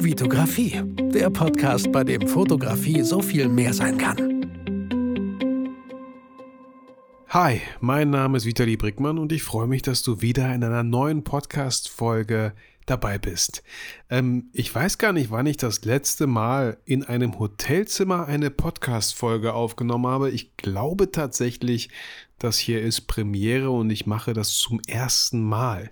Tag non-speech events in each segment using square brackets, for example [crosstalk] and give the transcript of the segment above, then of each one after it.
Vitografie, der Podcast, bei dem Fotografie so viel mehr sein kann. Hi, mein Name ist Vitali Brickmann und ich freue mich, dass du wieder in einer neuen Podcast-Folge dabei bist. Ähm, ich weiß gar nicht, wann ich das letzte Mal in einem Hotelzimmer eine Podcast-Folge aufgenommen habe. Ich glaube tatsächlich, das hier ist Premiere und ich mache das zum ersten Mal.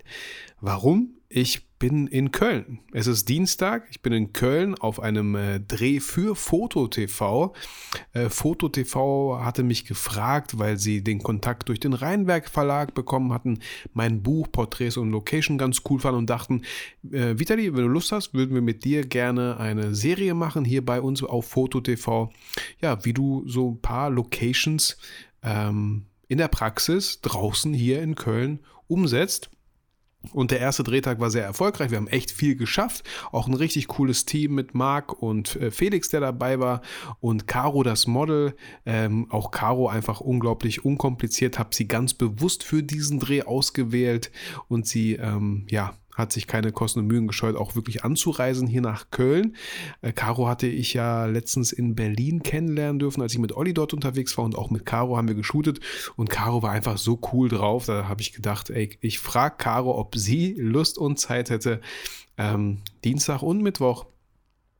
Warum? Ich bin in Köln. Es ist Dienstag. Ich bin in Köln auf einem äh, Dreh für FotoTV. Äh, FotoTV hatte mich gefragt, weil sie den Kontakt durch den Rheinwerk Verlag bekommen hatten, mein Buch Porträts und Location ganz cool fanden und dachten, äh, Vitali, wenn du Lust hast, würden wir mit dir gerne eine Serie machen hier bei uns auf FotoTV. Ja, wie du so ein paar Locations ähm, in der Praxis draußen hier in Köln umsetzt. Und der erste Drehtag war sehr erfolgreich. Wir haben echt viel geschafft. Auch ein richtig cooles Team mit Marc und äh, Felix, der dabei war. Und Caro, das Model. Ähm, auch Caro einfach unglaublich unkompliziert. Habe sie ganz bewusst für diesen Dreh ausgewählt. Und sie, ähm, ja, hat sich keine Kosten und Mühen gescheut, auch wirklich anzureisen hier nach Köln. Äh, Caro hatte ich ja letztens in Berlin kennenlernen dürfen, als ich mit Olli dort unterwegs war. Und auch mit Caro haben wir geshootet. Und Caro war einfach so cool drauf, da habe ich gedacht, ey, ich frage Caro, ob sie Lust und Zeit hätte, ähm, Dienstag und Mittwoch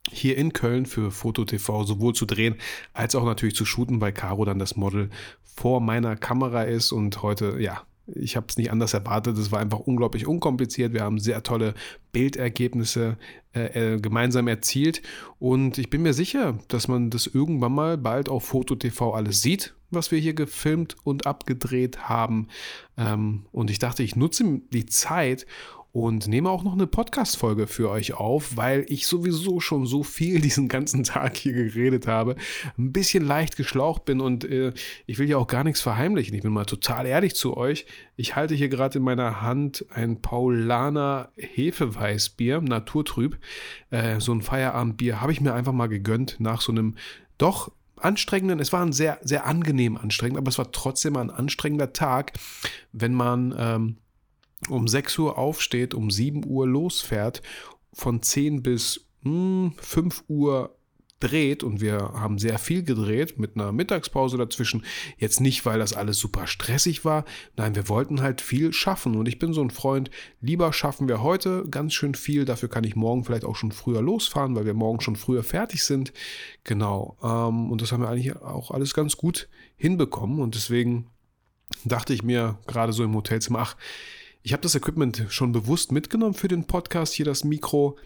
hier in Köln für FotoTV sowohl zu drehen als auch natürlich zu shooten, weil Caro dann das Model vor meiner Kamera ist und heute, ja, ich habe es nicht anders erwartet. Es war einfach unglaublich unkompliziert. Wir haben sehr tolle Bildergebnisse äh, äh, gemeinsam erzielt. Und ich bin mir sicher, dass man das irgendwann mal bald auf FotoTV alles sieht, was wir hier gefilmt und abgedreht haben. Ähm, und ich dachte, ich nutze die Zeit, und nehme auch noch eine Podcast-Folge für euch auf, weil ich sowieso schon so viel [laughs] diesen ganzen Tag hier geredet habe, ein bisschen leicht geschlaucht bin und äh, ich will ja auch gar nichts verheimlichen. Ich bin mal total ehrlich zu euch. Ich halte hier gerade in meiner Hand ein Paulaner Hefeweißbier, naturtrüb. Äh, so ein Feierabendbier habe ich mir einfach mal gegönnt nach so einem doch anstrengenden, es war ein sehr, sehr angenehm anstrengend, aber es war trotzdem ein anstrengender Tag, wenn man ähm, um 6 Uhr aufsteht, um 7 Uhr losfährt, von 10 bis hm, 5 Uhr dreht und wir haben sehr viel gedreht mit einer Mittagspause dazwischen. Jetzt nicht, weil das alles super stressig war. Nein, wir wollten halt viel schaffen und ich bin so ein Freund, lieber schaffen wir heute ganz schön viel. Dafür kann ich morgen vielleicht auch schon früher losfahren, weil wir morgen schon früher fertig sind. Genau. Ähm, und das haben wir eigentlich auch alles ganz gut hinbekommen und deswegen dachte ich mir gerade so im Hotelzimmer, ach, ich habe das Equipment schon bewusst mitgenommen für den Podcast, hier das Mikro.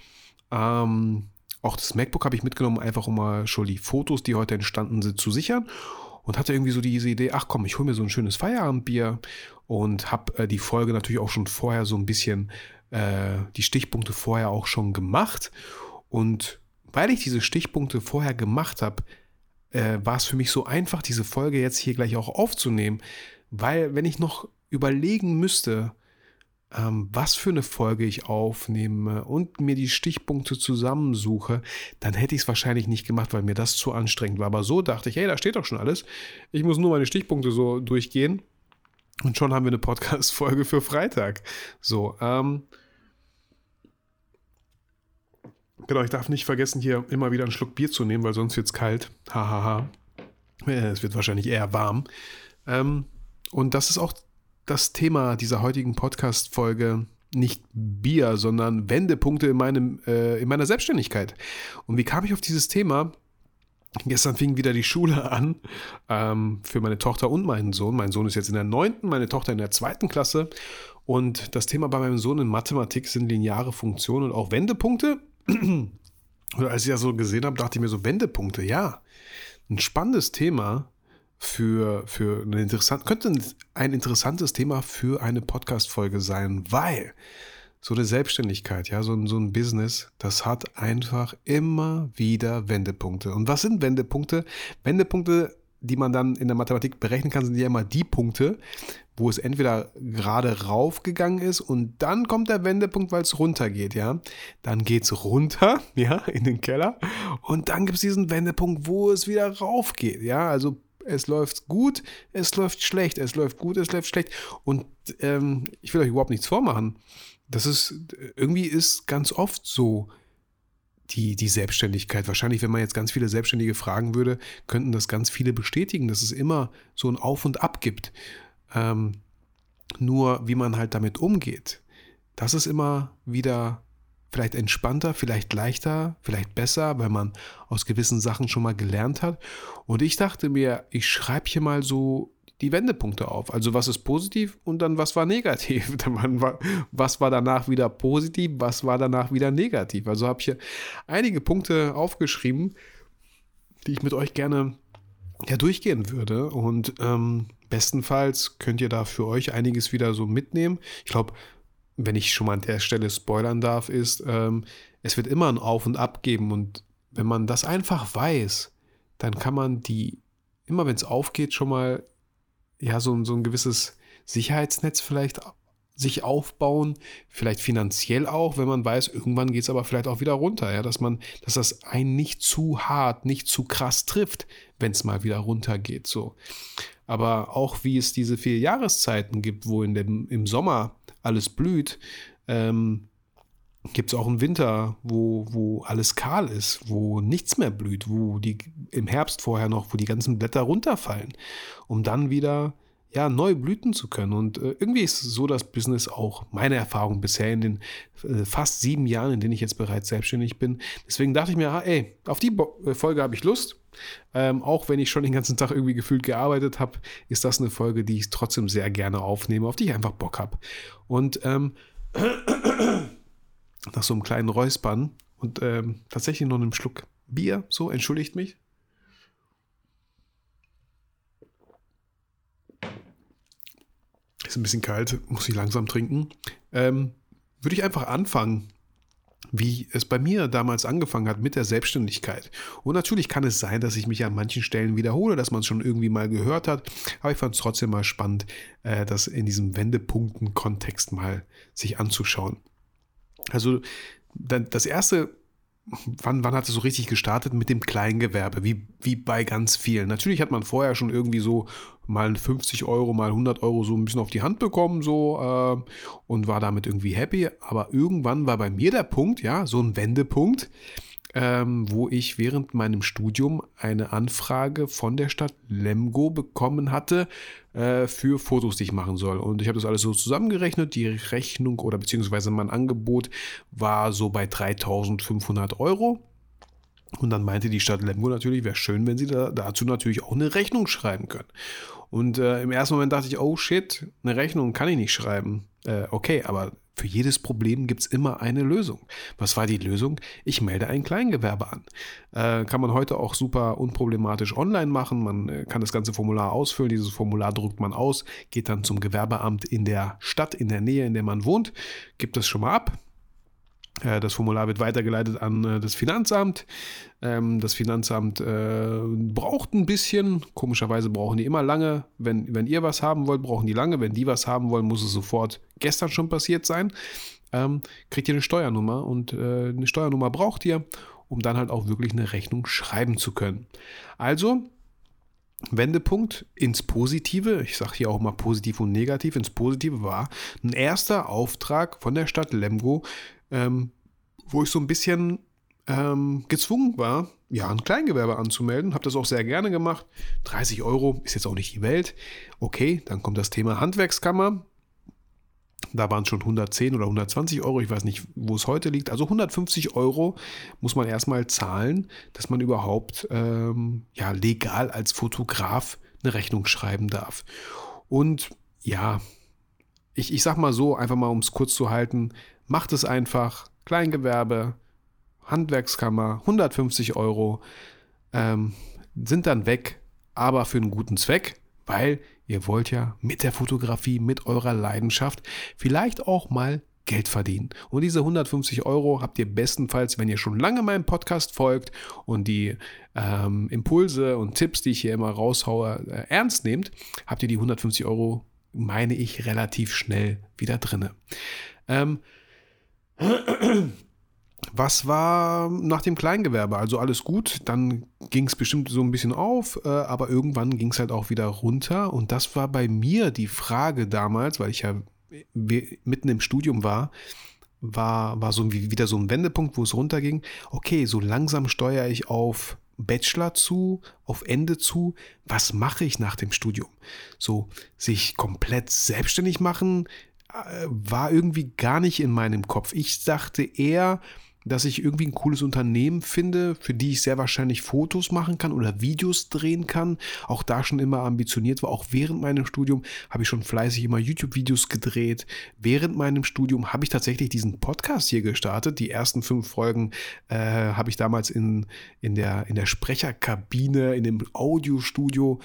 Ähm, auch das MacBook habe ich mitgenommen, einfach um mal schon die Fotos, die heute entstanden sind, zu sichern. Und hatte irgendwie so diese Idee, ach komm, ich hole mir so ein schönes Feierabendbier und habe äh, die Folge natürlich auch schon vorher so ein bisschen, äh, die Stichpunkte vorher auch schon gemacht. Und weil ich diese Stichpunkte vorher gemacht habe, äh, war es für mich so einfach, diese Folge jetzt hier gleich auch aufzunehmen. Weil wenn ich noch überlegen müsste, was für eine Folge ich aufnehme und mir die Stichpunkte zusammensuche, dann hätte ich es wahrscheinlich nicht gemacht, weil mir das zu anstrengend war. Aber so dachte ich, hey, da steht doch schon alles. Ich muss nur meine Stichpunkte so durchgehen. Und schon haben wir eine Podcast-Folge für Freitag. So, ähm. Genau, ich darf nicht vergessen, hier immer wieder einen Schluck Bier zu nehmen, weil sonst wird es kalt. Hahaha. es wird wahrscheinlich eher warm. Ähm, und das ist auch das Thema dieser heutigen Podcast-Folge nicht Bier, sondern Wendepunkte in, meinem, äh, in meiner Selbstständigkeit. Und wie kam ich auf dieses Thema? Gestern fing wieder die Schule an ähm, für meine Tochter und meinen Sohn. Mein Sohn ist jetzt in der neunten, meine Tochter in der zweiten Klasse. Und das Thema bei meinem Sohn in Mathematik sind lineare Funktionen und auch Wendepunkte. Und als ich das so gesehen habe, dachte ich mir so, Wendepunkte, ja, ein spannendes Thema, für, für ein interessant, könnte ein interessantes Thema für eine Podcast-Folge sein, weil so eine Selbstständigkeit, ja, so ein, so ein Business, das hat einfach immer wieder Wendepunkte. Und was sind Wendepunkte? Wendepunkte, die man dann in der Mathematik berechnen kann, sind ja immer die Punkte, wo es entweder gerade raufgegangen ist und dann kommt der Wendepunkt, weil es runtergeht, ja. Dann geht es runter, [laughs] ja, in den Keller und dann gibt es diesen Wendepunkt, wo es wieder raufgeht, ja. Also es läuft gut, es läuft schlecht, es läuft gut, es läuft schlecht. Und ähm, ich will euch überhaupt nichts vormachen. Das ist, irgendwie ist ganz oft so, die, die Selbstständigkeit. Wahrscheinlich, wenn man jetzt ganz viele Selbstständige fragen würde, könnten das ganz viele bestätigen, dass es immer so ein Auf und Ab gibt. Ähm, nur wie man halt damit umgeht, das ist immer wieder vielleicht entspannter, vielleicht leichter, vielleicht besser, weil man aus gewissen Sachen schon mal gelernt hat. Und ich dachte mir, ich schreibe hier mal so die Wendepunkte auf. Also was ist positiv und dann was war negativ. [laughs] Was war danach wieder positiv, was war danach wieder negativ. Also habe ich hier einige Punkte aufgeschrieben, die ich mit euch gerne ja, durchgehen würde. Und ähm, bestenfalls könnt ihr da für euch einiges wieder so mitnehmen. Ich glaube, wenn ich schon mal an der Stelle spoilern darf, ist, ähm, es wird immer ein Auf und Ab geben. Und wenn man das einfach weiß, dann kann man die, immer wenn es aufgeht, schon mal ja, so, so ein gewisses Sicherheitsnetz vielleicht sich aufbauen, vielleicht finanziell auch, wenn man weiß, irgendwann geht es aber vielleicht auch wieder runter, ja, dass man, dass das einen nicht zu hart, nicht zu krass trifft, wenn es mal wieder runter geht, so. Aber auch wie es diese vier Jahreszeiten gibt, wo in dem, im Sommer alles blüht, ähm, gibt es auch einen Winter, wo, wo alles kahl ist, wo nichts mehr blüht, wo die im Herbst vorher noch, wo die ganzen Blätter runterfallen, um dann wieder ja, neu blüten zu können. Und äh, irgendwie ist so das Business auch meine Erfahrung bisher in den äh, fast sieben Jahren, in denen ich jetzt bereits selbstständig bin. Deswegen dachte ich mir, ah, ey, auf die Bo äh, Folge habe ich Lust. Ähm, auch wenn ich schon den ganzen Tag irgendwie gefühlt gearbeitet habe, ist das eine Folge, die ich trotzdem sehr gerne aufnehme, auf die ich einfach Bock habe. Und ähm, [clears throat] nach so einem kleinen Räuspern und ähm, tatsächlich noch einem Schluck Bier, so, entschuldigt mich. Ist ein bisschen kalt, muss ich langsam trinken. Ähm, würde ich einfach anfangen, wie es bei mir damals angefangen hat mit der Selbstständigkeit. Und natürlich kann es sein, dass ich mich an manchen Stellen wiederhole, dass man es schon irgendwie mal gehört hat. Aber ich fand es trotzdem mal spannend, äh, das in diesem Wendepunkten-Kontext mal sich anzuschauen. Also das erste, wann, wann hat es so richtig gestartet mit dem Kleingewerbe, wie, wie bei ganz vielen. Natürlich hat man vorher schon irgendwie so mal 50 Euro, mal 100 Euro so ein bisschen auf die Hand bekommen so äh, und war damit irgendwie happy. Aber irgendwann war bei mir der Punkt, ja, so ein Wendepunkt, ähm, wo ich während meinem Studium eine Anfrage von der Stadt Lemgo bekommen hatte äh, für Fotos, die ich machen soll. Und ich habe das alles so zusammengerechnet. Die Rechnung oder beziehungsweise mein Angebot war so bei 3500 Euro. Und dann meinte die Stadt Lemgo natürlich, wäre schön, wenn sie da, dazu natürlich auch eine Rechnung schreiben können. Und äh, im ersten Moment dachte ich, oh shit, eine Rechnung kann ich nicht schreiben. Äh, okay, aber für jedes Problem gibt es immer eine Lösung. Was war die Lösung? Ich melde ein Kleingewerbe an. Äh, kann man heute auch super unproblematisch online machen. Man äh, kann das ganze Formular ausfüllen. Dieses Formular druckt man aus, geht dann zum Gewerbeamt in der Stadt, in der Nähe, in der man wohnt, gibt es schon mal ab. Äh, das Formular wird weitergeleitet an äh, das Finanzamt. Ähm, das Finanzamt äh, braucht ein bisschen. Komischerweise brauchen die immer lange. Wenn, wenn ihr was haben wollt, brauchen die lange. Wenn die was haben wollen, muss es sofort gestern schon passiert sein. Ähm, kriegt ihr eine Steuernummer und eine Steuernummer braucht ihr, um dann halt auch wirklich eine Rechnung schreiben zu können. Also Wendepunkt ins Positive, ich sage hier auch mal positiv und negativ, ins Positive war ein erster Auftrag von der Stadt Lemgo, ähm, wo ich so ein bisschen ähm, gezwungen war, ja, ein Kleingewerbe anzumelden. Habe das auch sehr gerne gemacht. 30 Euro ist jetzt auch nicht die Welt. Okay, dann kommt das Thema Handwerkskammer. Da waren es schon 110 oder 120 Euro. Ich weiß nicht, wo es heute liegt. Also 150 Euro muss man erstmal zahlen, dass man überhaupt ähm, ja, legal als Fotograf eine Rechnung schreiben darf. Und ja, ich, ich sag mal so, einfach mal um es kurz zu halten, macht es einfach. Kleingewerbe, Handwerkskammer, 150 Euro ähm, sind dann weg, aber für einen guten Zweck, weil ihr wollt ja mit der Fotografie, mit eurer Leidenschaft vielleicht auch mal Geld verdienen. Und diese 150 Euro habt ihr bestenfalls, wenn ihr schon lange meinem Podcast folgt und die ähm, Impulse und Tipps, die ich hier immer raushaue, äh, ernst nehmt, habt ihr die 150 Euro, meine ich, relativ schnell wieder drinne. Ähm, was war nach dem Kleingewerbe? Also alles gut, dann ging es bestimmt so ein bisschen auf, äh, aber irgendwann ging es halt auch wieder runter. Und das war bei mir die Frage damals, weil ich ja mitten im Studium war, war, war so wieder so ein Wendepunkt, wo es runterging. Okay, so langsam steuere ich auf Bachelor zu, auf Ende zu. Was mache ich nach dem Studium? So, sich komplett selbstständig machen, war irgendwie gar nicht in meinem Kopf. Ich dachte eher, dass ich irgendwie ein cooles Unternehmen finde, für die ich sehr wahrscheinlich Fotos machen kann oder Videos drehen kann. Auch da schon immer ambitioniert war. Auch während meinem Studium habe ich schon fleißig immer YouTube-Videos gedreht. Während meinem Studium habe ich tatsächlich diesen Podcast hier gestartet. Die ersten fünf Folgen äh, habe ich damals in, in, der, in der Sprecherkabine, in dem Audiostudio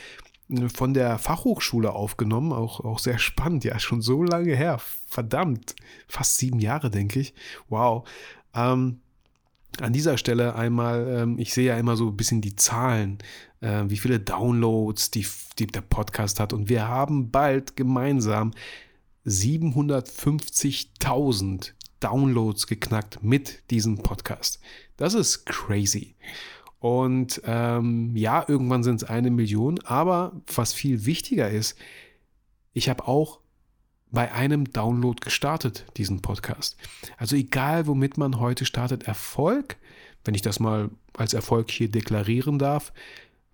von der Fachhochschule aufgenommen, auch, auch sehr spannend, ja, schon so lange her, verdammt, fast sieben Jahre, denke ich. Wow. Ähm, an dieser Stelle einmal, ähm, ich sehe ja immer so ein bisschen die Zahlen, äh, wie viele Downloads die, die der Podcast hat. Und wir haben bald gemeinsam 750.000 Downloads geknackt mit diesem Podcast. Das ist crazy. Und ähm, ja, irgendwann sind es eine Million, aber was viel wichtiger ist, ich habe auch bei einem Download gestartet, diesen Podcast. Also egal, womit man heute startet, Erfolg, wenn ich das mal als Erfolg hier deklarieren darf,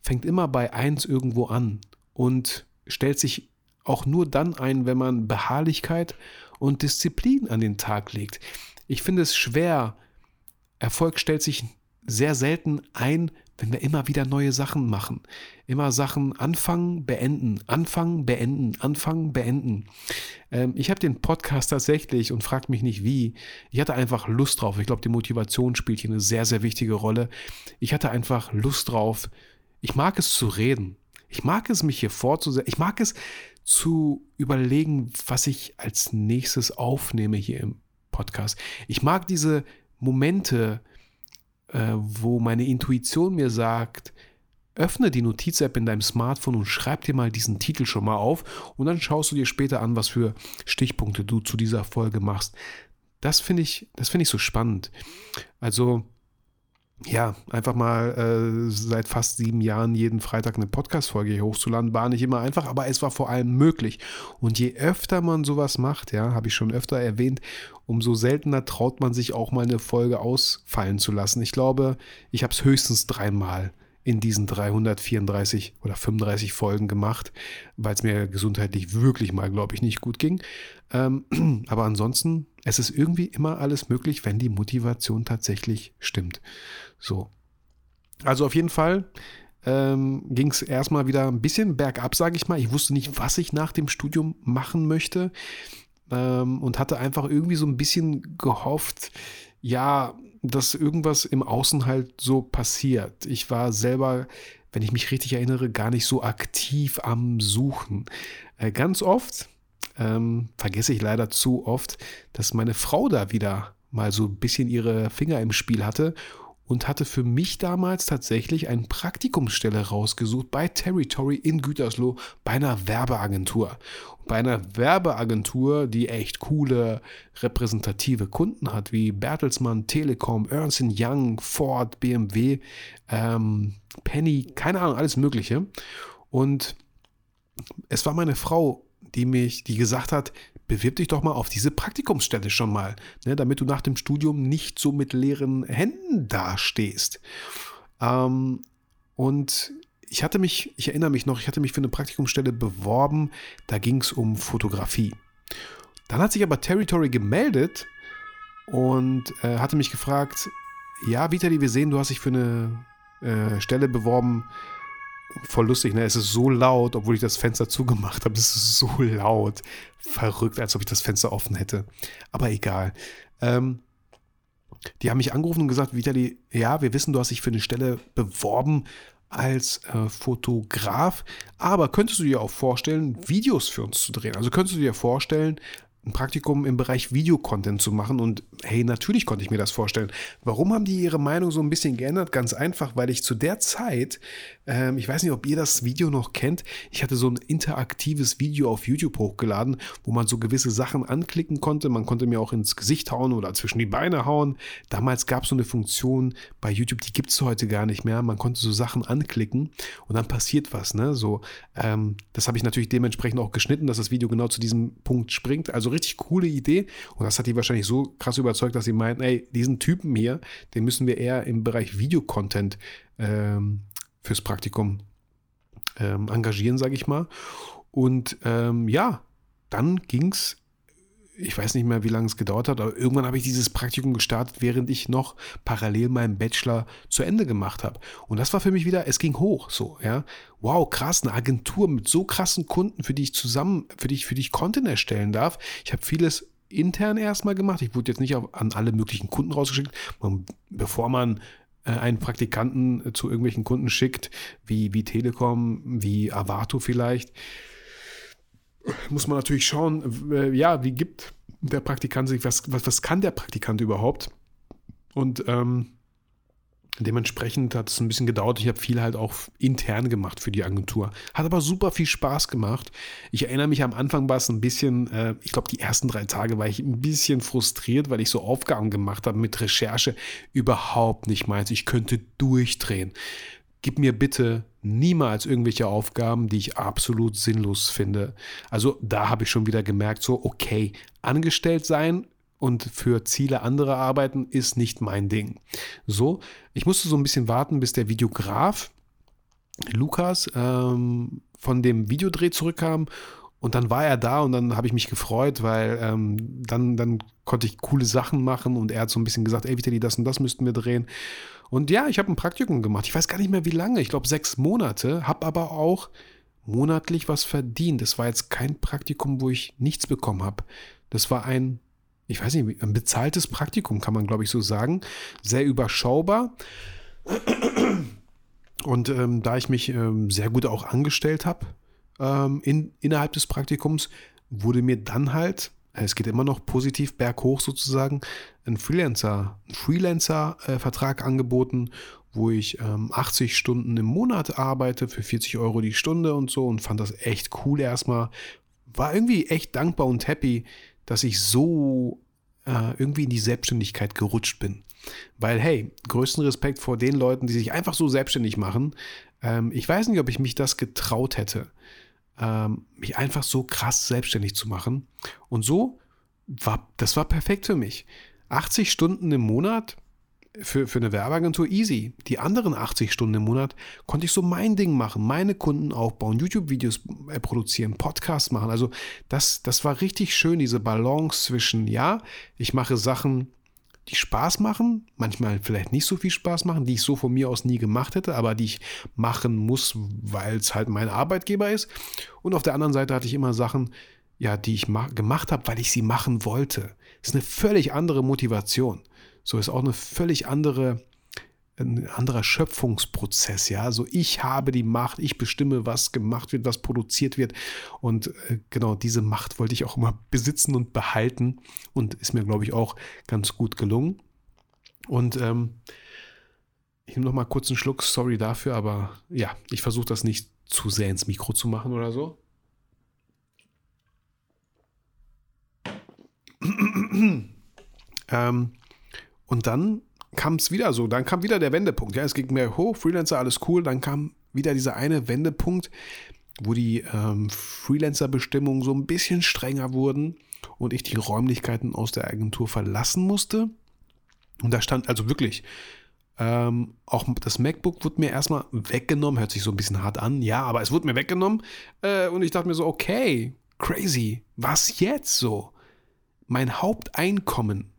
fängt immer bei 1 irgendwo an und stellt sich auch nur dann ein, wenn man Beharrlichkeit und Disziplin an den Tag legt. Ich finde es schwer. Erfolg stellt sich sehr selten ein, wenn wir immer wieder neue Sachen machen. Immer Sachen anfangen, beenden, anfangen, beenden, anfangen, beenden. Ähm, ich habe den Podcast tatsächlich und fragt mich nicht wie. Ich hatte einfach Lust drauf. Ich glaube, die Motivation spielt hier eine sehr, sehr wichtige Rolle. Ich hatte einfach Lust drauf. Ich mag es zu reden. Ich mag es, mich hier vorzusetzen. Ich mag es zu überlegen, was ich als nächstes aufnehme hier im Podcast. Ich mag diese Momente, äh, wo meine Intuition mir sagt, öffne die Notiz-App in deinem Smartphone und schreib dir mal diesen Titel schon mal auf und dann schaust du dir später an, was für Stichpunkte du zu dieser Folge machst. Das finde ich, das finde ich so spannend. Also ja, einfach mal äh, seit fast sieben Jahren jeden Freitag eine Podcast-Folge hier hochzuladen, war nicht immer einfach, aber es war vor allem möglich. Und je öfter man sowas macht, ja, habe ich schon öfter erwähnt, umso seltener traut man sich auch mal eine Folge ausfallen zu lassen. Ich glaube, ich habe es höchstens dreimal in diesen 334 oder 35 Folgen gemacht, weil es mir gesundheitlich wirklich mal, glaube ich, nicht gut ging. Ähm, [clears throat] aber ansonsten, es ist irgendwie immer alles möglich, wenn die Motivation tatsächlich stimmt. So. Also auf jeden Fall ähm, ging es erstmal wieder ein bisschen bergab, sage ich mal. Ich wusste nicht, was ich nach dem Studium machen möchte ähm, und hatte einfach irgendwie so ein bisschen gehofft, ja, dass irgendwas im Außen halt so passiert. Ich war selber, wenn ich mich richtig erinnere, gar nicht so aktiv am Suchen. Äh, ganz oft, ähm, vergesse ich leider zu oft, dass meine Frau da wieder mal so ein bisschen ihre Finger im Spiel hatte und hatte für mich damals tatsächlich eine Praktikumsstelle rausgesucht bei Territory in Gütersloh bei einer Werbeagentur. bei einer Werbeagentur, die echt coole repräsentative Kunden hat, wie Bertelsmann, Telekom, Ernst Young, Ford, BMW, ähm, Penny, keine Ahnung, alles Mögliche. Und es war meine Frau, die mich, die gesagt hat, bewirb dich doch mal auf diese Praktikumsstelle schon mal, ne, damit du nach dem Studium nicht so mit leeren Händen dastehst. Ähm, und ich hatte mich, ich erinnere mich noch, ich hatte mich für eine Praktikumsstelle beworben, da ging es um Fotografie. Dann hat sich aber Territory gemeldet und äh, hatte mich gefragt, ja, Vitali, wir sehen, du hast dich für eine äh, Stelle beworben, voll lustig, ne? Es ist so laut, obwohl ich das Fenster zugemacht habe. Es ist so laut. Verrückt, als ob ich das Fenster offen hätte. Aber egal. Ähm, die haben mich angerufen und gesagt, Vitali, ja, wir wissen, du hast dich für eine Stelle beworben als äh, Fotograf, aber könntest du dir auch vorstellen, Videos für uns zu drehen? Also könntest du dir vorstellen, ein Praktikum im Bereich Videocontent zu machen. Und hey, natürlich konnte ich mir das vorstellen. Warum haben die ihre Meinung so ein bisschen geändert? Ganz einfach, weil ich zu der Zeit, ähm, ich weiß nicht, ob ihr das Video noch kennt, ich hatte so ein interaktives Video auf YouTube hochgeladen, wo man so gewisse Sachen anklicken konnte. Man konnte mir auch ins Gesicht hauen oder zwischen die Beine hauen. Damals gab es so eine Funktion bei YouTube, die gibt es heute gar nicht mehr. Man konnte so Sachen anklicken und dann passiert was. Ne? So, ähm, das habe ich natürlich dementsprechend auch geschnitten, dass das Video genau zu diesem Punkt springt. Also richtig coole Idee. Und das hat die wahrscheinlich so krass überzeugt, dass sie meinten, ey, diesen Typen hier, den müssen wir eher im Bereich Videocontent ähm, fürs Praktikum ähm, engagieren, sage ich mal. Und ähm, ja, dann ging es ich weiß nicht mehr, wie lange es gedauert hat, aber irgendwann habe ich dieses Praktikum gestartet, während ich noch parallel meinen Bachelor zu Ende gemacht habe. Und das war für mich wieder, es ging hoch, so, ja. Wow, krass, eine Agentur mit so krassen Kunden, für die ich zusammen, für die ich, für die ich Content erstellen darf. Ich habe vieles intern erstmal gemacht. Ich wurde jetzt nicht auf, an alle möglichen Kunden rausgeschickt. bevor man äh, einen Praktikanten zu irgendwelchen Kunden schickt, wie, wie Telekom, wie Avato vielleicht, muss man natürlich schauen, äh, ja, wie gibt der Praktikant sich, was, was, was kann der Praktikant überhaupt? Und ähm, dementsprechend hat es ein bisschen gedauert. Ich habe viel halt auch intern gemacht für die Agentur. Hat aber super viel Spaß gemacht. Ich erinnere mich, am Anfang war es ein bisschen, äh, ich glaube, die ersten drei Tage war ich ein bisschen frustriert, weil ich so Aufgaben gemacht habe mit Recherche. Überhaupt nicht meins. Ich könnte durchdrehen. Gib mir bitte niemals irgendwelche Aufgaben, die ich absolut sinnlos finde. Also da habe ich schon wieder gemerkt, so, okay, angestellt sein und für Ziele anderer arbeiten ist nicht mein Ding. So, ich musste so ein bisschen warten, bis der Videograf Lukas ähm, von dem Videodreh zurückkam und dann war er da und dann habe ich mich gefreut, weil ähm, dann, dann konnte ich coole Sachen machen und er hat so ein bisschen gesagt, ey Vitali, das und das müssten wir drehen. Und ja, ich habe ein Praktikum gemacht. Ich weiß gar nicht mehr wie lange. Ich glaube sechs Monate. Habe aber auch monatlich was verdient. Das war jetzt kein Praktikum, wo ich nichts bekommen habe. Das war ein, ich weiß nicht, ein bezahltes Praktikum, kann man glaube ich so sagen. Sehr überschaubar. Und ähm, da ich mich ähm, sehr gut auch angestellt habe ähm, in, innerhalb des Praktikums, wurde mir dann halt es geht immer noch positiv berghoch sozusagen, ein Freelancer, ein Freelancer-Vertrag äh, angeboten, wo ich ähm, 80 Stunden im Monat arbeite für 40 Euro die Stunde und so und fand das echt cool erstmal. War irgendwie echt dankbar und happy, dass ich so äh, irgendwie in die Selbstständigkeit gerutscht bin. Weil, hey, größten Respekt vor den Leuten, die sich einfach so selbstständig machen. Ähm, ich weiß nicht, ob ich mich das getraut hätte ähm, mich einfach so krass selbstständig zu machen. Und so war, das war perfekt für mich. 80 Stunden im Monat für, für eine Werbeagentur easy. Die anderen 80 Stunden im Monat konnte ich so mein Ding machen, meine Kunden aufbauen, YouTube-Videos äh, produzieren, Podcasts machen. Also das, das war richtig schön, diese Balance zwischen, ja, ich mache Sachen, die Spaß machen, manchmal vielleicht nicht so viel Spaß machen, die ich so von mir aus nie gemacht hätte, aber die ich machen muss, weil es halt mein Arbeitgeber ist. Und auf der anderen Seite hatte ich immer Sachen, ja, die ich gemacht habe, weil ich sie machen wollte. Das ist eine völlig andere Motivation. So ist auch eine völlig andere ein anderer Schöpfungsprozess, ja. Also ich habe die Macht, ich bestimme, was gemacht wird, was produziert wird. Und äh, genau diese Macht wollte ich auch immer besitzen und behalten. Und ist mir, glaube ich, auch ganz gut gelungen. Und ähm, ich nehme noch mal kurz einen Schluck, sorry dafür, aber ja, ich versuche das nicht zu sehr ins Mikro zu machen oder so. [clears throat] ähm, und dann kam es wieder so, dann kam wieder der Wendepunkt. Ja, es ging mehr hoch, Freelancer, alles cool. Dann kam wieder dieser eine Wendepunkt, wo die ähm, Freelancer-Bestimmungen so ein bisschen strenger wurden und ich die Räumlichkeiten aus der Agentur verlassen musste. Und da stand also wirklich, ähm, auch das MacBook wurde mir erstmal weggenommen, hört sich so ein bisschen hart an, ja, aber es wurde mir weggenommen. Äh, und ich dachte mir so, okay, crazy, was jetzt so? Mein Haupteinkommen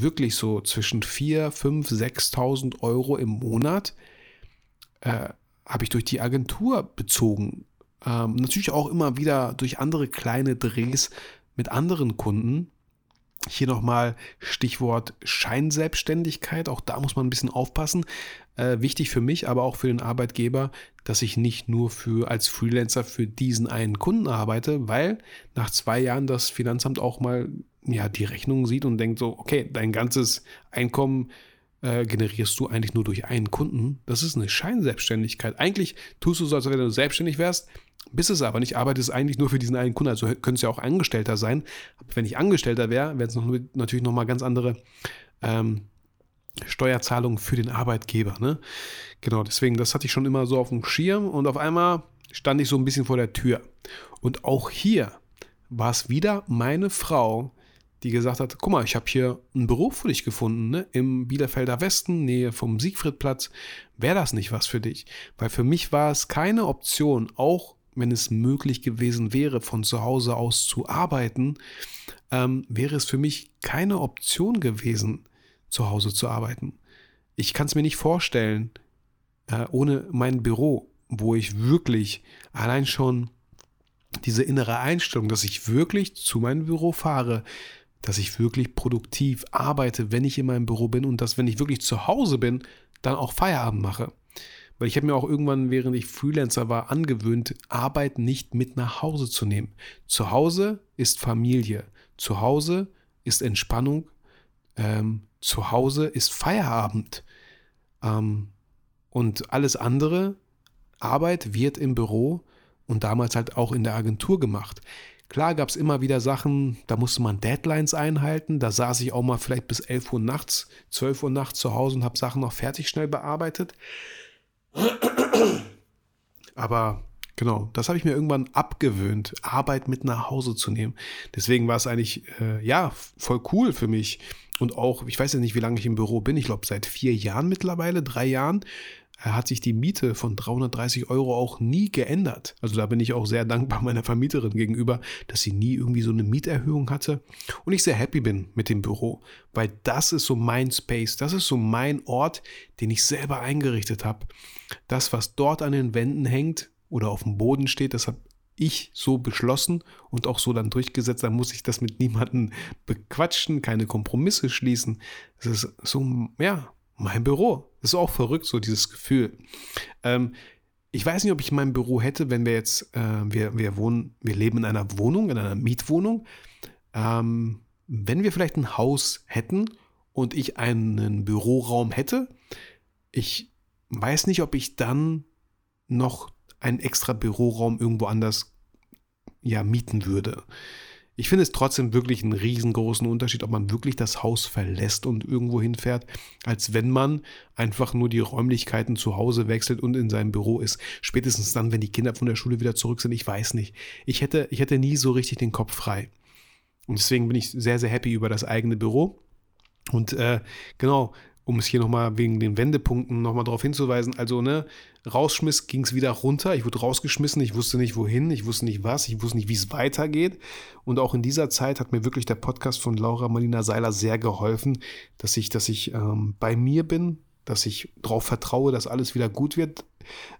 wirklich so zwischen 4, 5, 6.000 Euro im Monat äh, habe ich durch die Agentur bezogen. Ähm, natürlich auch immer wieder durch andere kleine Drehs mit anderen Kunden. Hier nochmal Stichwort Scheinselbstständigkeit. Auch da muss man ein bisschen aufpassen. Äh, wichtig für mich, aber auch für den Arbeitgeber, dass ich nicht nur für als Freelancer für diesen einen Kunden arbeite, weil nach zwei Jahren das Finanzamt auch mal ja, die Rechnung sieht und denkt so, okay, dein ganzes Einkommen äh, generierst du eigentlich nur durch einen Kunden. Das ist eine Scheinselbstständigkeit. Eigentlich tust du so, als wenn du selbstständig wärst, bist es aber nicht, arbeitest eigentlich nur für diesen einen Kunden. Also könntest ja auch Angestellter sein. Wenn ich Angestellter wäre, wäre es noch, natürlich nochmal ganz andere ähm, Steuerzahlungen für den Arbeitgeber. Ne? Genau, deswegen, das hatte ich schon immer so auf dem Schirm und auf einmal stand ich so ein bisschen vor der Tür. Und auch hier war es wieder meine Frau, die gesagt hat, guck mal, ich habe hier ein Büro für dich gefunden, ne? im Bielefelder Westen, Nähe vom Siegfriedplatz. Wäre das nicht was für dich? Weil für mich war es keine Option, auch wenn es möglich gewesen wäre, von zu Hause aus zu arbeiten, ähm, wäre es für mich keine Option gewesen, zu Hause zu arbeiten. Ich kann es mir nicht vorstellen, äh, ohne mein Büro, wo ich wirklich allein schon diese innere Einstellung, dass ich wirklich zu meinem Büro fahre, dass ich wirklich produktiv arbeite, wenn ich in meinem Büro bin und dass, wenn ich wirklich zu Hause bin, dann auch Feierabend mache. Weil ich habe mir auch irgendwann, während ich Freelancer war, angewöhnt, Arbeit nicht mit nach Hause zu nehmen. Zu Hause ist Familie. Zu Hause ist Entspannung. Ähm, zu Hause ist Feierabend. Ähm, und alles andere, Arbeit wird im Büro und damals halt auch in der Agentur gemacht. Klar gab es immer wieder Sachen, da musste man Deadlines einhalten. Da saß ich auch mal vielleicht bis 11 Uhr nachts, 12 Uhr nachts zu Hause und habe Sachen noch fertig schnell bearbeitet. Aber genau, das habe ich mir irgendwann abgewöhnt, Arbeit mit nach Hause zu nehmen. Deswegen war es eigentlich, äh, ja, voll cool für mich. Und auch, ich weiß ja nicht, wie lange ich im Büro bin. Ich glaube, seit vier Jahren mittlerweile, drei Jahren hat sich die Miete von 330 Euro auch nie geändert. Also da bin ich auch sehr dankbar meiner Vermieterin gegenüber, dass sie nie irgendwie so eine Mieterhöhung hatte und ich sehr happy bin mit dem Büro, weil das ist so mein Space, das ist so mein Ort, den ich selber eingerichtet habe. Das, was dort an den Wänden hängt oder auf dem Boden steht, das habe ich so beschlossen und auch so dann durchgesetzt, dann muss ich das mit niemandem bequatschen, keine Kompromisse schließen. Es ist so, ja, mein Büro. Das ist auch verrückt, so dieses Gefühl. Ähm, ich weiß nicht, ob ich mein Büro hätte, wenn wir jetzt, äh, wir, wir wohnen, wir leben in einer Wohnung, in einer Mietwohnung. Ähm, wenn wir vielleicht ein Haus hätten und ich einen Büroraum hätte, ich weiß nicht, ob ich dann noch einen extra Büroraum irgendwo anders ja mieten würde. Ich finde es trotzdem wirklich einen riesengroßen Unterschied, ob man wirklich das Haus verlässt und irgendwo hinfährt, als wenn man einfach nur die Räumlichkeiten zu Hause wechselt und in seinem Büro ist. Spätestens dann, wenn die Kinder von der Schule wieder zurück sind, ich weiß nicht. Ich hätte, ich hätte nie so richtig den Kopf frei. Und deswegen bin ich sehr, sehr happy über das eigene Büro. Und äh, genau, um es hier nochmal wegen den Wendepunkten nochmal darauf hinzuweisen, also ne, rausschmiss, ging es wieder runter, ich wurde rausgeschmissen, ich wusste nicht wohin, ich wusste nicht was, ich wusste nicht, wie es weitergeht. Und auch in dieser Zeit hat mir wirklich der Podcast von Laura Marlina Seiler sehr geholfen, dass ich, dass ich ähm, bei mir bin, dass ich darauf vertraue, dass alles wieder gut wird.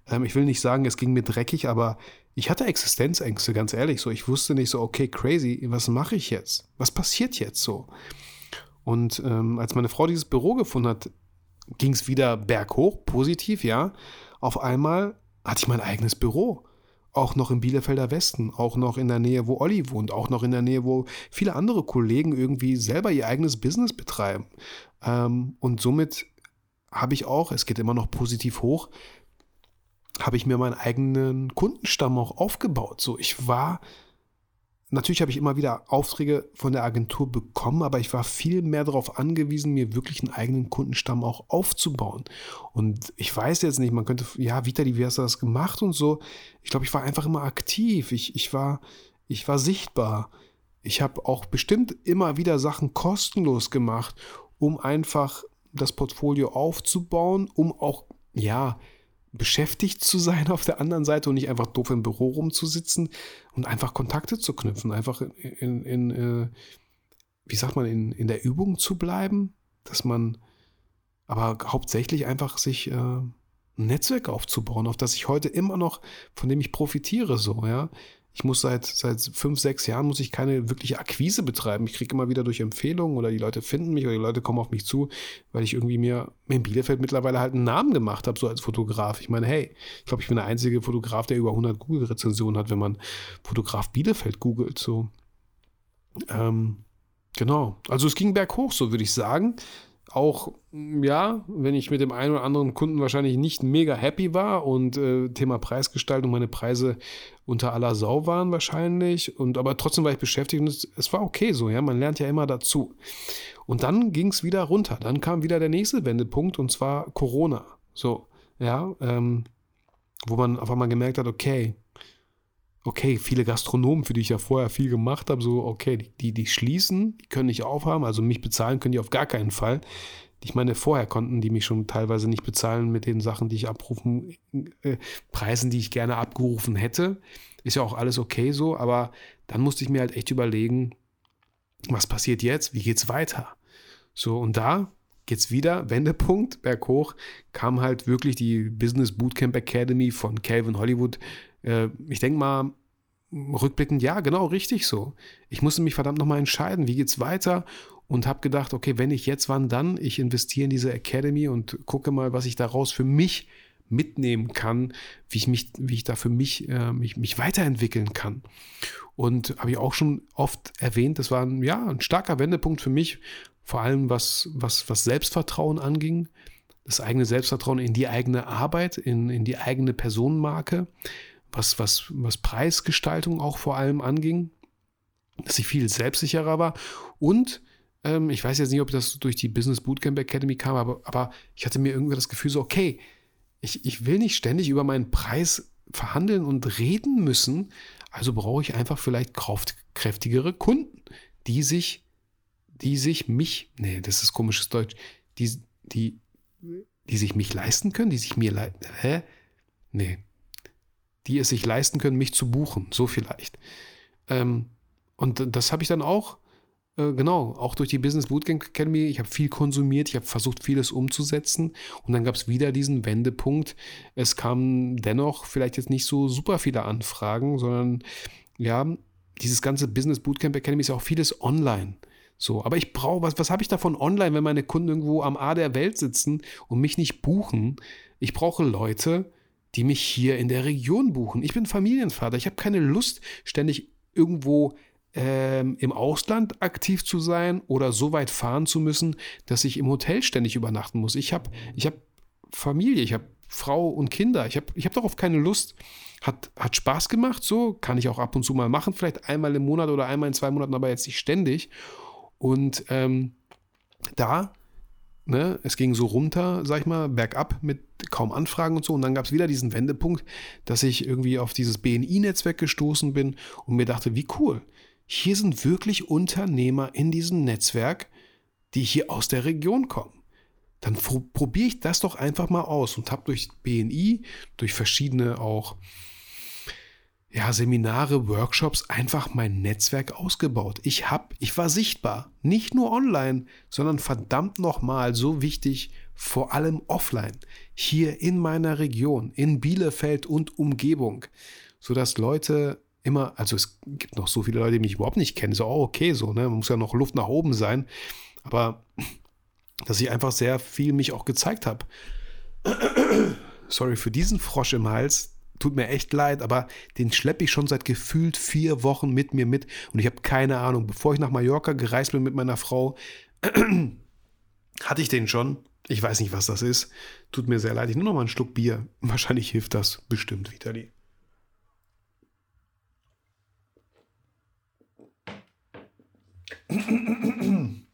Ähm, ich will nicht sagen, es ging mir dreckig, aber ich hatte Existenzängste, ganz ehrlich. So, ich wusste nicht so, okay, crazy, was mache ich jetzt? Was passiert jetzt so? Und ähm, als meine Frau dieses Büro gefunden hat, ging es wieder berghoch, positiv, ja. Auf einmal hatte ich mein eigenes Büro. Auch noch im Bielefelder Westen, auch noch in der Nähe, wo Olli wohnt, auch noch in der Nähe, wo viele andere Kollegen irgendwie selber ihr eigenes Business betreiben. Ähm, und somit habe ich auch, es geht immer noch positiv hoch, habe ich mir meinen eigenen Kundenstamm auch aufgebaut. So, ich war Natürlich habe ich immer wieder Aufträge von der Agentur bekommen, aber ich war viel mehr darauf angewiesen, mir wirklich einen eigenen Kundenstamm auch aufzubauen. Und ich weiß jetzt nicht, man könnte, ja, Vitali, wie hast du das gemacht und so. Ich glaube, ich war einfach immer aktiv. Ich, ich, war, ich war sichtbar. Ich habe auch bestimmt immer wieder Sachen kostenlos gemacht, um einfach das Portfolio aufzubauen, um auch, ja, beschäftigt zu sein auf der anderen Seite und nicht einfach doof im Büro rumzusitzen und einfach Kontakte zu knüpfen, einfach in, in, in äh, wie sagt man, in, in der Übung zu bleiben, dass man aber hauptsächlich einfach sich äh, ein Netzwerk aufzubauen, auf das ich heute immer noch, von dem ich profitiere, so, ja. Ich muss seit, seit fünf, sechs Jahren muss ich keine wirkliche Akquise betreiben. Ich kriege immer wieder durch Empfehlungen oder die Leute finden mich oder die Leute kommen auf mich zu, weil ich irgendwie mir in Bielefeld mittlerweile halt einen Namen gemacht habe, so als Fotograf. Ich meine, hey, ich glaube, ich bin der einzige Fotograf, der über 100 Google-Rezensionen hat, wenn man Fotograf Bielefeld googelt, so. Ähm, genau. Also es ging berghoch, so würde ich sagen auch, ja, wenn ich mit dem einen oder anderen Kunden wahrscheinlich nicht mega happy war und äh, Thema Preisgestaltung, meine Preise unter aller Sau waren wahrscheinlich. Und aber trotzdem war ich beschäftigt und es, es war okay so, ja. Man lernt ja immer dazu. Und dann ging es wieder runter. Dann kam wieder der nächste Wendepunkt und zwar Corona. So, ja, ähm, wo man auf einmal gemerkt hat, okay, okay, viele Gastronomen, für die ich ja vorher viel gemacht habe, so, okay, die, die schließen, die können nicht aufhaben, also mich bezahlen können die auf gar keinen Fall. Ich meine, vorher konnten die mich schon teilweise nicht bezahlen mit den Sachen, die ich abrufen, äh, Preisen, die ich gerne abgerufen hätte. Ist ja auch alles okay so, aber dann musste ich mir halt echt überlegen, was passiert jetzt? Wie geht's weiter? So, und da geht's wieder, Wendepunkt, berghoch, kam halt wirklich die Business Bootcamp Academy von Calvin Hollywood. Äh, ich denke mal, rückblickend, ja, genau, richtig so. Ich musste mich verdammt nochmal entscheiden, wie geht's weiter? Und habe gedacht, okay, wenn ich jetzt, wann dann? Ich investiere in diese Academy und gucke mal, was ich daraus für mich mitnehmen kann, wie ich mich, wie ich da für mich, äh, mich, mich weiterentwickeln kann. Und habe ich auch schon oft erwähnt, das war ein, ja, ein starker Wendepunkt für mich, vor allem was, was, was Selbstvertrauen anging, das eigene Selbstvertrauen in die eigene Arbeit, in, in die eigene Personenmarke, was, was, was Preisgestaltung auch vor allem anging, dass ich viel selbstsicherer war und ähm, ich weiß jetzt nicht, ob das durch die Business Bootcamp Academy kam, aber, aber ich hatte mir irgendwie das Gefühl so, okay, ich, ich will nicht ständig über meinen Preis verhandeln und reden müssen, also brauche ich einfach vielleicht kräftigere Kunden, die sich die sich mich, nee, das ist komisches Deutsch, die, die, die sich mich leisten können, die sich mir leisten, hä? Nee. Die es sich leisten können, mich zu buchen, so vielleicht. Ähm, und das habe ich dann auch, äh, genau, auch durch die Business Bootcamp Academy, ich habe viel konsumiert, ich habe versucht, vieles umzusetzen und dann gab es wieder diesen Wendepunkt. Es kamen dennoch vielleicht jetzt nicht so super viele Anfragen, sondern ja, dieses ganze Business Bootcamp Academy ist ja auch vieles online. So, aber ich brauche, was, was habe ich davon online, wenn meine Kunden irgendwo am A der Welt sitzen und mich nicht buchen? Ich brauche Leute, die mich hier in der Region buchen. Ich bin Familienvater. Ich habe keine Lust, ständig irgendwo ähm, im Ausland aktiv zu sein oder so weit fahren zu müssen, dass ich im Hotel ständig übernachten muss. Ich habe ich hab Familie, ich habe Frau und Kinder. Ich habe ich hab darauf keine Lust. Hat, hat Spaß gemacht, so kann ich auch ab und zu mal machen, vielleicht einmal im Monat oder einmal in zwei Monaten, aber jetzt nicht ständig. Und ähm, da, ne, es ging so runter, sag ich mal, bergab mit kaum Anfragen und so. Und dann gab es wieder diesen Wendepunkt, dass ich irgendwie auf dieses BNI-Netzwerk gestoßen bin und mir dachte, wie cool. Hier sind wirklich Unternehmer in diesem Netzwerk, die hier aus der Region kommen. Dann probiere ich das doch einfach mal aus und habe durch BNI, durch verschiedene auch ja, Seminare, Workshops, einfach mein Netzwerk ausgebaut. Ich hab, ich war sichtbar, nicht nur online, sondern verdammt nochmal so wichtig, vor allem offline, hier in meiner Region, in Bielefeld und Umgebung, sodass Leute immer, also es gibt noch so viele Leute, die mich überhaupt nicht kennen, ist auch okay so, ne? Muss ja noch Luft nach oben sein, aber dass ich einfach sehr viel mich auch gezeigt habe. [clears throat] Sorry für diesen Frosch im Hals, tut mir echt leid, aber den schleppe ich schon seit gefühlt vier Wochen mit mir mit und ich habe keine Ahnung. Bevor ich nach Mallorca gereist bin mit meiner Frau, [clears throat] hatte ich den schon. Ich weiß nicht, was das ist. Tut mir sehr leid. Ich nehme noch mal einen Schluck Bier. [laughs] Wahrscheinlich hilft das bestimmt, Vitali. [clears throat]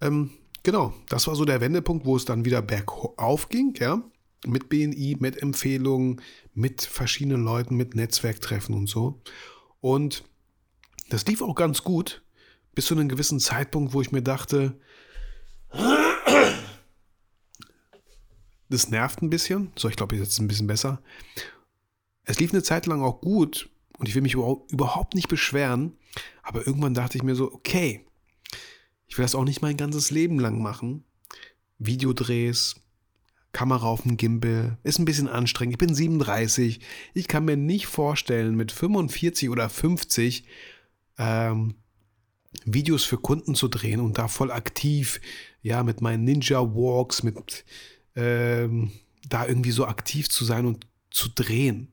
ähm, genau, das war so der Wendepunkt, wo es dann wieder bergauf ging, ja mit BNI, mit Empfehlungen, mit verschiedenen Leuten, mit Netzwerktreffen und so. Und das lief auch ganz gut, bis zu einem gewissen Zeitpunkt, wo ich mir dachte, [clears throat] das nervt ein bisschen. So, ich glaube, jetzt ist es ein bisschen besser. Es lief eine Zeit lang auch gut und ich will mich überhaupt nicht beschweren. Aber irgendwann dachte ich mir so, okay, ich will das auch nicht mein ganzes Leben lang machen. Videodrehs, Kamera auf dem Gimbal, ist ein bisschen anstrengend. Ich bin 37. Ich kann mir nicht vorstellen, mit 45 oder 50 ähm, Videos für Kunden zu drehen und da voll aktiv, ja, mit meinen Ninja Walks, mit ähm, da irgendwie so aktiv zu sein und zu drehen.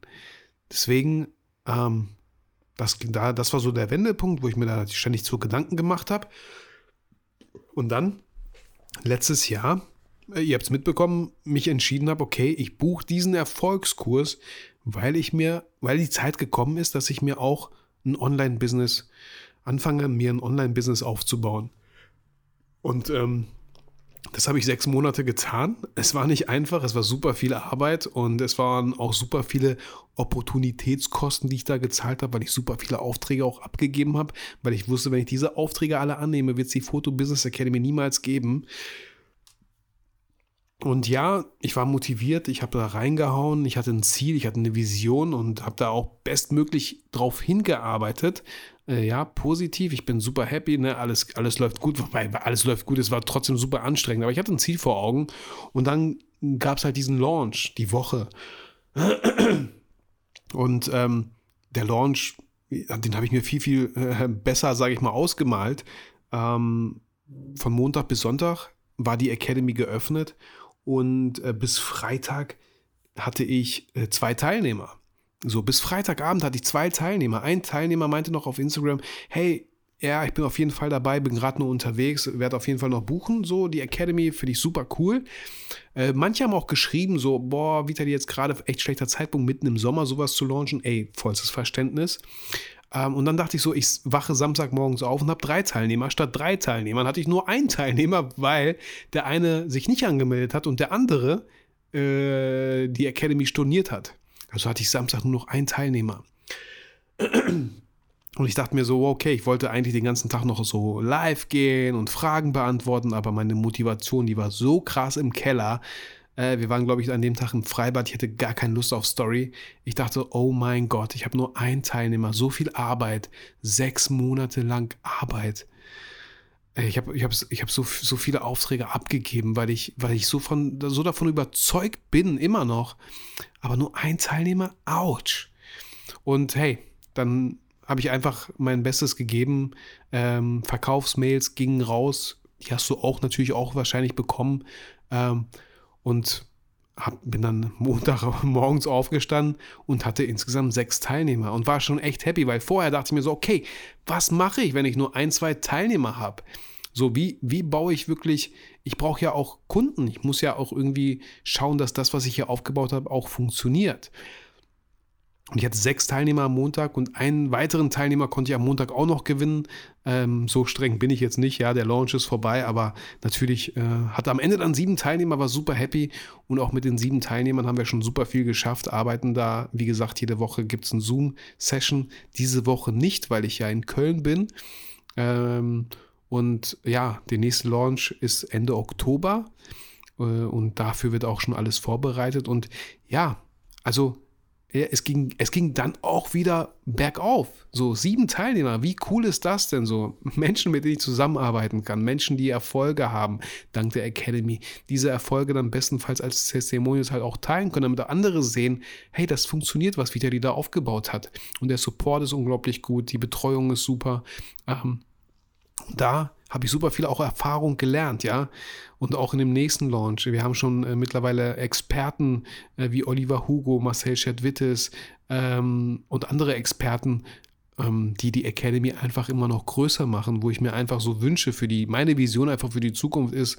Deswegen, ähm, das, da, das war so der Wendepunkt, wo ich mir da ständig zu Gedanken gemacht habe. Und dann, letztes Jahr, äh, ihr habt es mitbekommen, mich entschieden habe, okay, ich buche diesen Erfolgskurs, weil ich mir, weil die Zeit gekommen ist, dass ich mir auch ein Online-Business anfange, mir ein Online-Business aufzubauen. Und ähm, Das habe ich sechs Monate getan. Es war nicht einfach, es war super viel Arbeit und es waren auch super viele Opportunitätskosten, die ich da gezahlt habe, weil ich super viele Aufträge auch abgegeben habe, weil ich wusste, wenn ich diese Aufträge alle annehme, wird es die Photo Business Academy niemals geben. Und ja, ich war motiviert, ich habe da reingehauen, ich hatte ein Ziel, ich hatte eine Vision und habe da auch bestmöglich drauf hingearbeitet. Äh, ja, positiv, ich bin super happy, ne? alles, alles läuft gut, wobei alles läuft gut, es war trotzdem super anstrengend, aber ich hatte ein Ziel vor Augen und dann gab es halt diesen Launch, die Woche. Und ähm, der Launch, den habe ich mir viel, viel äh, besser, sage ich mal, ausgemalt. Ähm, von Montag bis Sonntag war die Academy geöffnet und äh, bis Freitag hatte ich äh, zwei Teilnehmer. So, bis Freitagabend hatte ich zwei Teilnehmer. Ein Teilnehmer meinte noch auf Instagram, hey, ja, ich bin auf jeden Fall dabei, bin gerade nur unterwegs, werde auf jeden Fall noch buchen. So, die Academy finde ich super cool. Äh, manche haben auch geschrieben, so, boah, Vitali, jetzt gerade echt schlechter Zeitpunkt, mitten im Sommer sowas zu launchen. Ey, vollstes Verständnis. Ähm, und dann dachte ich so, ich wache Samstagmorgens auf und habe drei Teilnehmer. Statt drei Teilnehmern hatte ich nur einen Teilnehmer, weil der eine sich nicht angemeldet hat und der andere äh, die Academy storniert hat. Also hatte ich Samstag nur noch einen Teilnehmer. [clears throat] Und ich dachte mir so, okay, ich wollte eigentlich den ganzen Tag noch so live gehen und Fragen beantworten, aber meine Motivation, die war so krass im Keller, äh, wir waren, glaube ich, an dem Tag im Freibad. Ich hatte gar keine Lust auf Story. Ich dachte, oh mein Gott, ich habe nur einen Teilnehmer. So viel Arbeit. Sechs Monate lang Arbeit. Äh, ich habe ich hab, ich hab so, so viele Aufträge abgegeben, weil ich, weil ich so, von, so davon überzeugt bin, immer noch. Aber nur ein Teilnehmer, ouch. Und hey, dann habe ich einfach mein Bestes gegeben. Ähm, Verkaufsmails gingen raus. Die hast du auch natürlich auch wahrscheinlich bekommen. Ähm, und hab, bin dann Montag [laughs] morgens aufgestanden und hatte insgesamt sechs Teilnehmer und war schon echt happy, weil vorher dachte ich mir so, okay, was mache ich, wenn ich nur ein, zwei Teilnehmer habe? So, wie, wie baue ich wirklich, ich brauche ja auch Kunden, ich muss ja auch irgendwie schauen, dass das, was ich hier aufgebaut habe, auch funktioniert. Und ich hatte sechs Teilnehmer am Montag und einen weiteren Teilnehmer konnte ich am Montag auch noch gewinnen. Ähm, so streng bin ich jetzt nicht, ja, der Launch ist vorbei, aber natürlich äh, hatte am Ende dann sieben Teilnehmer, war super happy. Und auch mit den sieben Teilnehmern haben wir schon super viel geschafft, arbeiten da, wie gesagt, jede Woche gibt es eine Zoom-Session, diese Woche nicht, weil ich ja in Köln bin. Ähm, und ja, der nächste Launch ist Ende Oktober. Äh, und dafür wird auch schon alles vorbereitet. Und ja, also ja, es ging, es ging dann auch wieder bergauf. So sieben Teilnehmer, wie cool ist das denn so? Menschen, mit denen ich zusammenarbeiten kann, Menschen, die Erfolge haben, dank der Academy, diese Erfolge dann bestenfalls als Testimonials halt auch teilen können, damit andere sehen, hey, das funktioniert, was Vitali da aufgebaut hat. Und der Support ist unglaublich gut, die Betreuung ist super. Ähm, da habe ich super viel auch Erfahrung gelernt, ja. Und auch in dem nächsten Launch. Wir haben schon äh, mittlerweile Experten äh, wie Oliver Hugo, Marcel Schadwittes ähm, und andere Experten, ähm, die die Academy einfach immer noch größer machen, wo ich mir einfach so wünsche für die, meine Vision einfach für die Zukunft ist,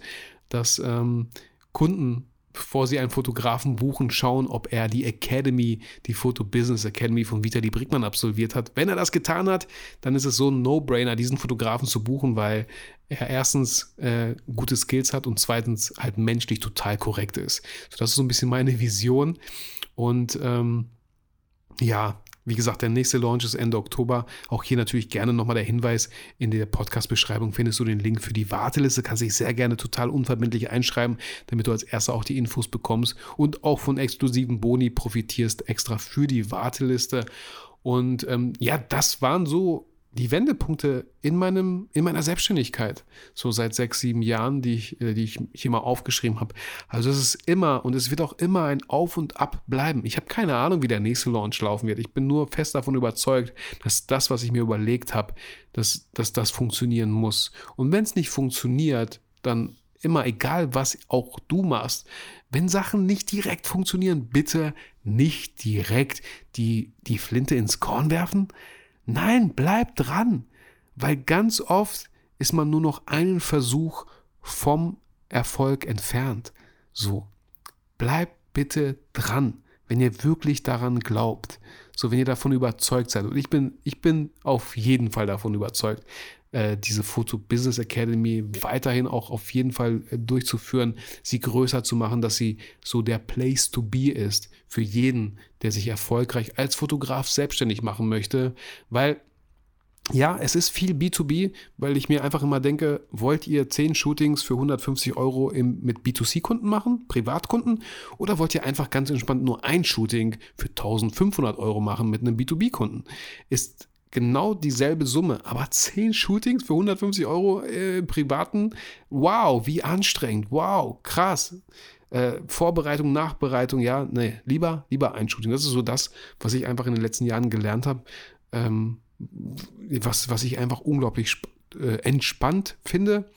dass ähm, Kunden bevor Sie einen Fotografen buchen, schauen, ob er die Academy, die Photo Business Academy von Vitali Brickmann absolviert hat. Wenn er das getan hat, dann ist es so ein No-Brainer, diesen Fotografen zu buchen, weil er erstens äh, gute Skills hat und zweitens halt menschlich total korrekt ist. So, das ist so ein bisschen meine Vision. Und ähm, ja, wie gesagt, der nächste Launch ist Ende Oktober. Auch hier natürlich gerne nochmal der Hinweis: In der Podcast-Beschreibung findest du den Link für die Warteliste. Kannst dich sehr gerne total unverbindlich einschreiben, damit du als erster auch die Infos bekommst und auch von exklusiven Boni profitierst, extra für die Warteliste. Und ähm, ja, das waren so die Wendepunkte in, meinem, in meiner Selbstständigkeit, so seit sechs, sieben Jahren, die ich, äh, die ich hier mal aufgeschrieben habe. Also es ist immer und es wird auch immer ein Auf und Ab bleiben. Ich habe keine Ahnung, wie der nächste Launch laufen wird. Ich bin nur fest davon überzeugt, dass das, was ich mir überlegt habe, dass, dass das funktionieren muss. Und wenn es nicht funktioniert, dann immer, egal was auch du machst, wenn Sachen nicht direkt funktionieren, bitte nicht direkt die, die Flinte ins Korn werfen. Nein, bleib dran, weil ganz oft ist man nur noch einen Versuch vom Erfolg entfernt. So, bleib bitte dran, wenn ihr wirklich daran glaubt. So, wenn ihr davon überzeugt seid. Und ich bin, ich bin auf jeden Fall davon überzeugt. Äh, diese Photo Business Academy weiterhin auch auf jeden Fall äh, durchzuführen, sie größer zu machen, dass sie so der Place to be ist für jeden, der sich erfolgreich als Fotograf selbstständig machen möchte, weil ja, es ist viel B2B, weil ich mir einfach immer denke, wollt ihr 10 Shootings für 150 Euro im, mit B2C-Kunden machen, Privatkunden, oder wollt ihr einfach ganz entspannt nur ein Shooting für 1500 Euro machen mit einem B2B-Kunden? Ist genau dieselbe Summe, aber 10 Shootings für 150 Euro äh, privaten, wow, wie anstrengend, wow, krass. Äh, Vorbereitung, Nachbereitung, ja, nee, lieber, lieber ein Shooting. Das ist so das, was ich einfach in den letzten Jahren gelernt habe. Ähm, was, was ich einfach unglaublich äh, entspannt finde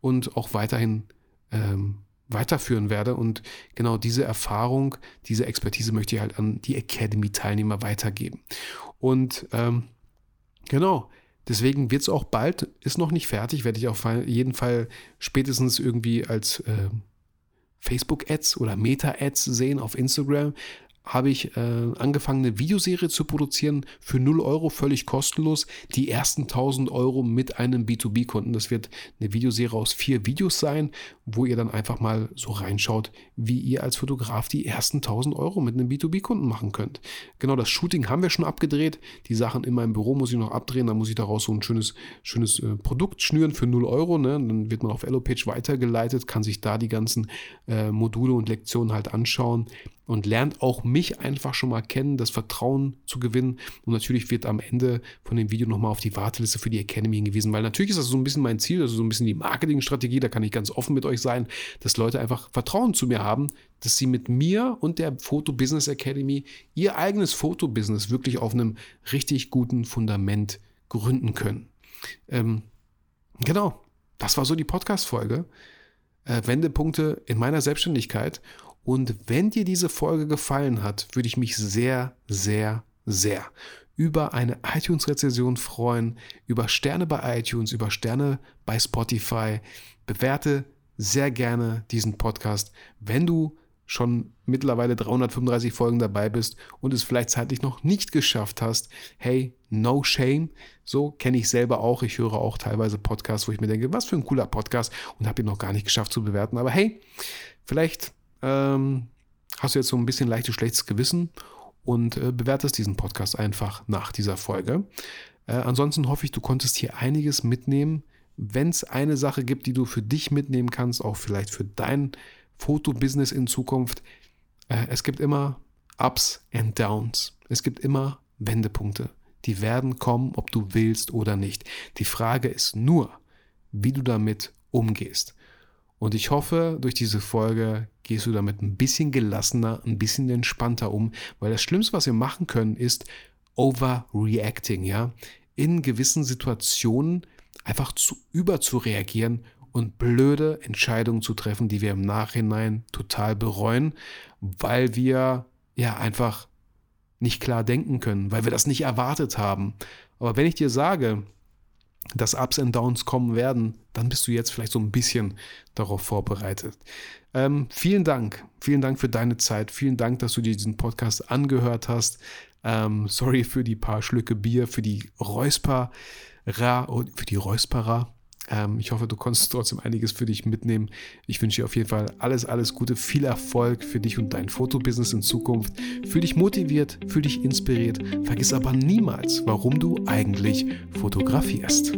und auch weiterhin ähm, weiterführen werde. Und genau diese Erfahrung, diese Expertise möchte ich halt an die Academy-Teilnehmer weitergeben. Und ähm, genau, deswegen wird es auch bald, ist noch nicht fertig, werde ich auf jeden Fall spätestens irgendwie als äh, Facebook-Ads oder Meta-Ads sehen auf Instagram habe ich äh, angefangen, eine Videoserie zu produzieren für 0 Euro, völlig kostenlos. Die ersten 1000 Euro mit einem B2B-Kunden. Das wird eine Videoserie aus vier Videos sein, wo ihr dann einfach mal so reinschaut, wie ihr als Fotograf die ersten 1000 Euro mit einem B2B-Kunden machen könnt. Genau, das Shooting haben wir schon abgedreht. Die Sachen in meinem Büro muss ich noch abdrehen. Dann muss ich daraus so ein schönes, schönes äh, Produkt schnüren für 0 Euro. Ne? Dann wird man auf Elopage weitergeleitet, kann sich da die ganzen äh, Module und Lektionen halt anschauen und lernt auch mich einfach schon mal kennen, das Vertrauen zu gewinnen. Und natürlich wird am Ende von dem Video nochmal auf die Warteliste für die Academy hingewiesen, weil natürlich ist das so ein bisschen mein Ziel, also so ein bisschen die Marketingstrategie, da kann ich ganz offen mit euch sein, dass Leute einfach Vertrauen zu mir haben, dass sie mit mir und der Photo Business Academy ihr eigenes Fotobusiness wirklich auf einem richtig guten Fundament gründen können. Ähm, genau, das war so die Podcast-Folge. Äh, Wendepunkte in meiner Selbstständigkeit. Und wenn dir diese Folge gefallen hat, würde ich mich sehr, sehr, sehr über eine iTunes-Rezension freuen, über Sterne bei iTunes, über Sterne bei Spotify. Bewerte sehr gerne diesen Podcast, wenn du schon mittlerweile 335 Folgen dabei bist und es vielleicht zeitlich noch nicht geschafft hast. Hey, no shame. So kenne ich selber auch. Ich höre auch teilweise Podcasts, wo ich mir denke, was für ein cooler Podcast und habe ihn noch gar nicht geschafft zu bewerten. Aber hey, vielleicht ähm, hast du jetzt so ein bisschen leichtes, schlechtes Gewissen und äh, bewertest diesen Podcast einfach nach dieser Folge. Äh, ansonsten hoffe ich, du konntest hier einiges mitnehmen. Wenn es eine Sache gibt, die du für dich mitnehmen kannst, auch vielleicht für dein Fotobusiness in Zukunft, äh, es gibt immer Ups and Downs. Es gibt immer Wendepunkte. Die werden kommen, ob du willst oder nicht. Die Frage ist nur, wie du damit umgehst. Und ich hoffe, durch diese Folge gehst du damit ein bisschen gelassener, ein bisschen entspannter um, weil das Schlimmste, was wir machen können, ist overreacting, ja. In gewissen Situationen einfach zu überzureagieren und blöde Entscheidungen zu treffen, die wir im Nachhinein total bereuen, weil wir ja einfach nicht klar denken können, weil wir das nicht erwartet haben. Aber wenn ich dir sage, dass Ups und Downs kommen werden, dann bist du jetzt vielleicht so ein bisschen darauf vorbereitet. Ähm, vielen Dank, vielen Dank für deine Zeit, vielen Dank, dass du dir diesen Podcast angehört hast. Ähm, sorry für die paar Schlücke Bier, für die Räusperer, für die Räusperer. Ähm, ich hoffe, du konntest trotzdem einiges für dich mitnehmen. Ich wünsche dir auf jeden Fall alles, alles Gute, viel Erfolg für dich und dein Fotobusiness in Zukunft. Fühl dich motiviert, fühl dich inspiriert. Vergiss aber niemals, warum du eigentlich fotografierst.